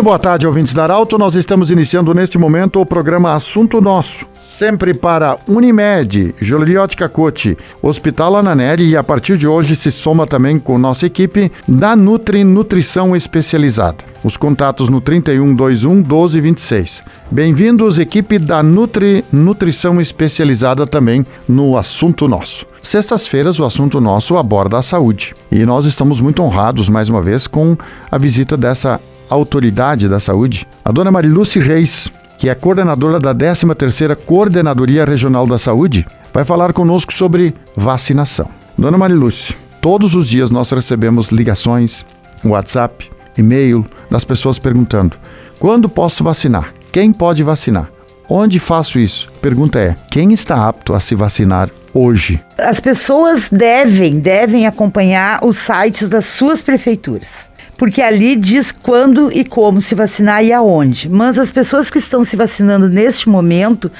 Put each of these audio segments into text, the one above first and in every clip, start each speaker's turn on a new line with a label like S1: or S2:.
S1: Muito boa tarde, ouvintes da Arauto. Nós estamos iniciando neste momento o programa Assunto Nosso. Sempre para Unimed, Joliot Cote, Hospital Ananeri e a partir de hoje se soma também com nossa equipe da Nutri Nutrição Especializada. Os contatos no 3121 1226. Bem-vindos, equipe da Nutri Nutrição Especializada também no Assunto Nosso. Sextas-feiras, o assunto nosso aborda a saúde. E nós estamos muito honrados, mais uma vez, com a visita dessa autoridade da saúde, a dona Mariluce Reis, que é coordenadora da 13ª Coordenadoria Regional da Saúde, vai falar conosco sobre vacinação. Dona Mariluce, todos os dias nós recebemos ligações, WhatsApp, e-mail das pessoas perguntando: quando posso vacinar? Quem pode vacinar? Onde faço isso? Pergunta é: quem está apto a se vacinar hoje?
S2: As pessoas devem, devem acompanhar os sites das suas prefeituras porque ali diz quando e como se vacinar e aonde. Mas as pessoas que estão se vacinando neste momento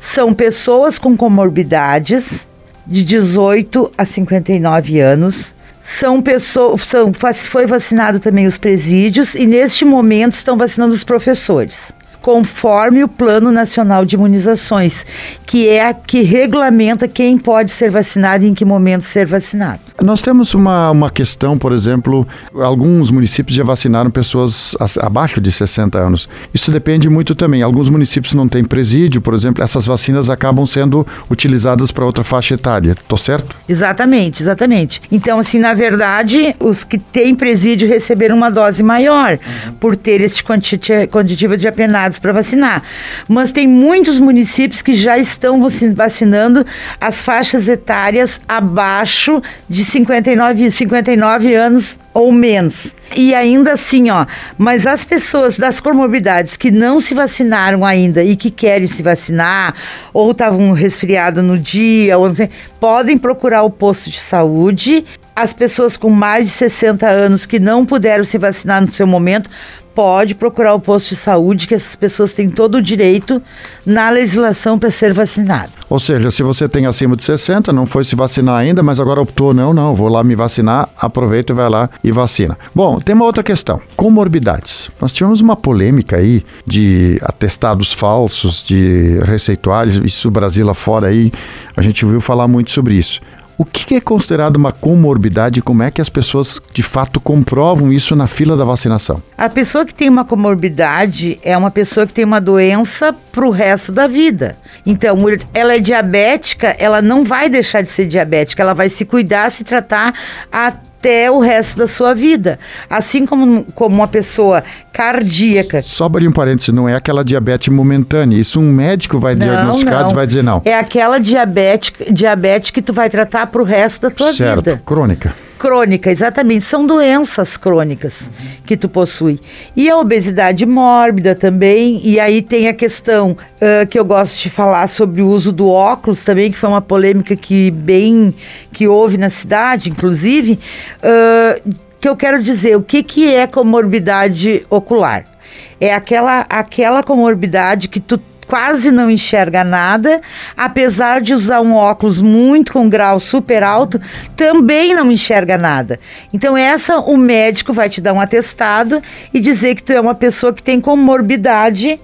S2: são pessoas com comorbidades de 18 a 59 anos. São pessoas, são, foi vacinado também os presídios e neste momento estão vacinando os professores conforme o Plano Nacional de Imunizações, que é a que regulamenta quem pode ser vacinado e em que momento ser vacinado.
S1: Nós temos uma, uma questão, por exemplo, alguns municípios já vacinaram pessoas abaixo de 60 anos. Isso depende muito também. Alguns municípios não têm presídio, por exemplo, essas vacinas acabam sendo utilizadas para outra faixa etária. Tô certo?
S2: Exatamente, exatamente. Então, assim, na verdade, os que têm presídio receberam uma dose maior por ter este quantitativo de apenados para vacinar. Mas tem muitos municípios que já estão vacinando as faixas etárias abaixo de 59, 59 anos ou menos. E ainda assim, ó, mas as pessoas das comorbidades que não se vacinaram ainda e que querem se vacinar, ou estavam resfriados no dia, ou sei, podem procurar o posto de saúde. As pessoas com mais de 60 anos que não puderam se vacinar no seu momento pode procurar o posto de saúde, que essas pessoas têm todo o direito na legislação para ser vacinado.
S1: Ou seja, se você tem acima de 60, não foi se vacinar ainda, mas agora optou, não, não, vou lá me vacinar, aproveita e vai lá e vacina. Bom, tem uma outra questão, comorbidades. Nós tivemos uma polêmica aí de atestados falsos, de receituários, isso Brasil lá fora aí, a gente ouviu falar muito sobre isso. O que é considerado uma comorbidade e como é que as pessoas de fato comprovam isso na fila da vacinação?
S2: A pessoa que tem uma comorbidade é uma pessoa que tem uma doença para o resto da vida. Então, ela é diabética, ela não vai deixar de ser diabética, ela vai se cuidar, se tratar até até o resto da sua vida. Assim como, como uma pessoa cardíaca.
S1: Só abrir um parênteses, não é aquela diabetes momentânea. Isso um médico vai não, diagnosticar e vai dizer não.
S2: É aquela diabetes, diabetes que tu vai tratar para o resto da tua
S1: certo,
S2: vida.
S1: Certo, crônica
S2: crônica, exatamente. São doenças crônicas uhum. que tu possui. E a obesidade mórbida também. E aí tem a questão uh, que eu gosto de falar sobre o uso do óculos também, que foi uma polêmica que bem que houve na cidade, inclusive. Uh, que eu quero dizer, o que, que é comorbidade ocular? É aquela, aquela comorbidade que tu quase não enxerga nada, apesar de usar um óculos muito com grau super alto, também não enxerga nada. Então essa o médico vai te dar um atestado e dizer que tu é uma pessoa que tem comorbidade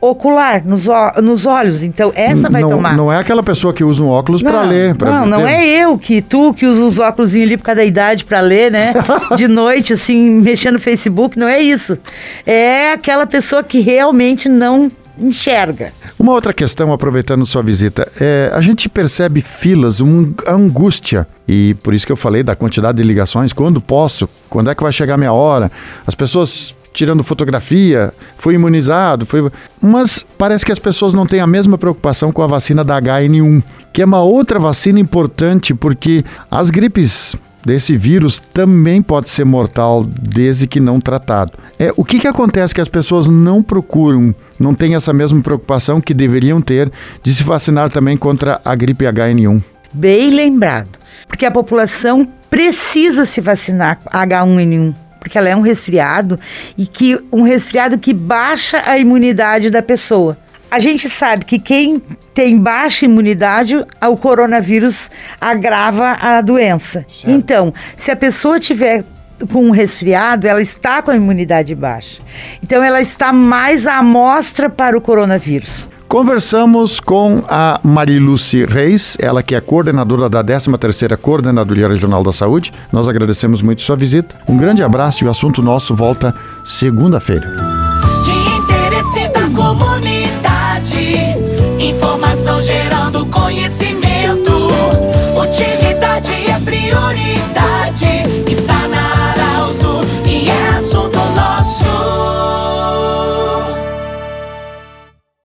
S2: ocular nos, nos olhos. Então, essa vai
S1: não,
S2: tomar.
S1: Não é aquela pessoa que usa um óculos para ler. Pra
S2: não, não é eu que tu que usa os óculos ali por causa da idade para ler, né? De noite, assim, mexendo no Facebook. Não é isso. É aquela pessoa que realmente não enxerga.
S1: Uma outra questão, aproveitando sua visita, é, a gente percebe filas, uma angústia, e por isso que eu falei da quantidade de ligações, quando posso, quando é que vai chegar a minha hora, as pessoas tirando fotografia, foi imunizado, foi. Mas parece que as pessoas não têm a mesma preocupação com a vacina da HN1, que é uma outra vacina importante porque as gripes desse vírus também pode ser mortal desde que não tratado. É, o que, que acontece que as pessoas não procuram, não têm essa mesma preocupação que deveriam ter de se vacinar também contra a gripe HN1?
S2: Bem lembrado, porque a população precisa se vacinar H1N1 porque ela é um resfriado e que um resfriado que baixa a imunidade da pessoa. A gente sabe que quem tem baixa imunidade, o coronavírus agrava a doença. Certo. Então, se a pessoa tiver com um resfriado, ela está com a imunidade baixa. Então, ela está mais à amostra para o coronavírus.
S1: Conversamos com a Mariluce Reis, ela que é coordenadora da 13ª Coordenadoria Regional da Saúde. Nós agradecemos muito sua visita. Um grande abraço e o assunto nosso volta segunda-feira. De interesse da comunidade, informação gerando conhecimento.